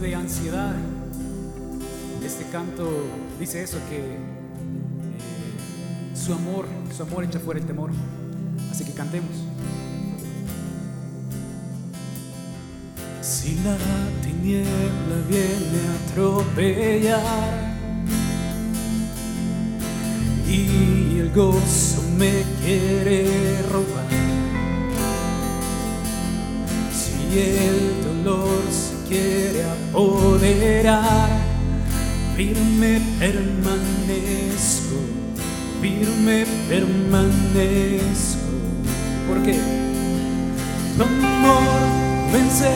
de ansiedad, este canto dice eso, que eh, su amor, su amor echa fuera el temor. Así que cantemos. Si la tiniebla viene a atropellar y el gozo me quiere robar, si el dolor se quiere apoderar, firme permanezco, firme permanezco. ¿Por qué? Tu amor vence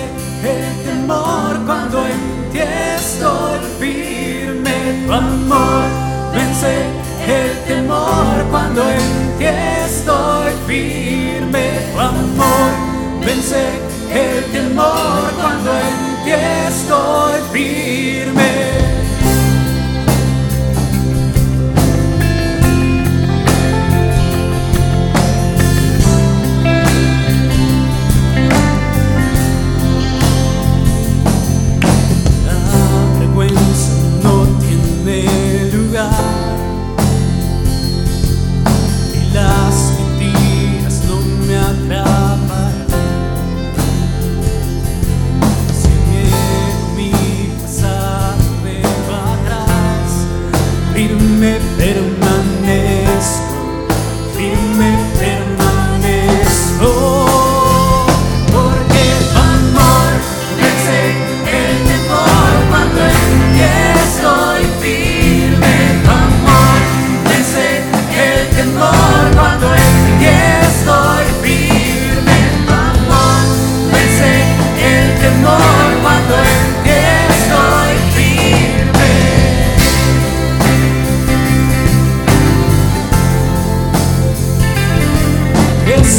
el temor cuando en ti estoy firme. Tu amor vence el temor cuando en ti estoy firme. Tu amor vence el temor cuando en ti estoy